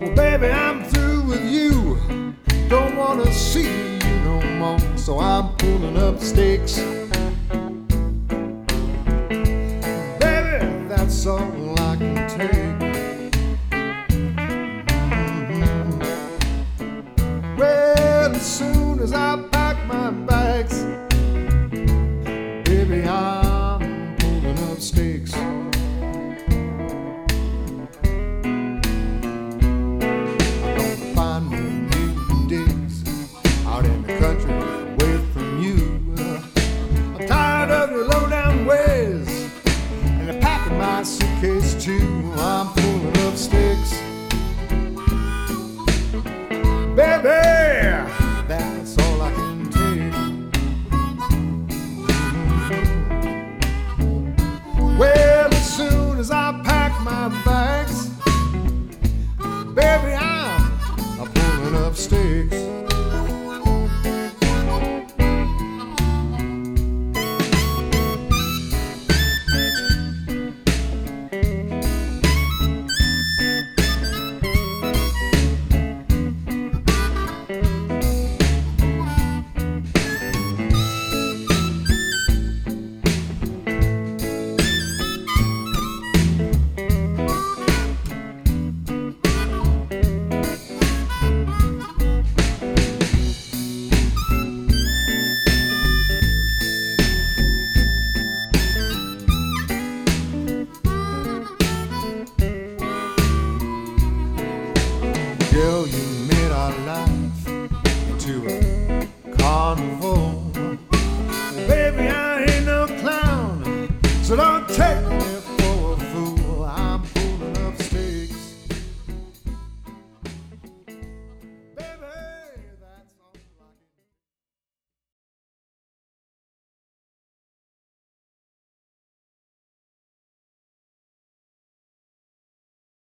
Well, baby, I'm through with you. Don't want to see you no more. So I'm pulling up stakes. Baby, that's all I can take. Mm-hmm. Well, as soon as I pack my bags, baby, I tired of your low down ways and I'm packing my suitcase too. I'm pulling up sticks. Baby, that's all I can take. Well, as soon as I pack my bags, baby, I'm pulling up sticks. Yeah.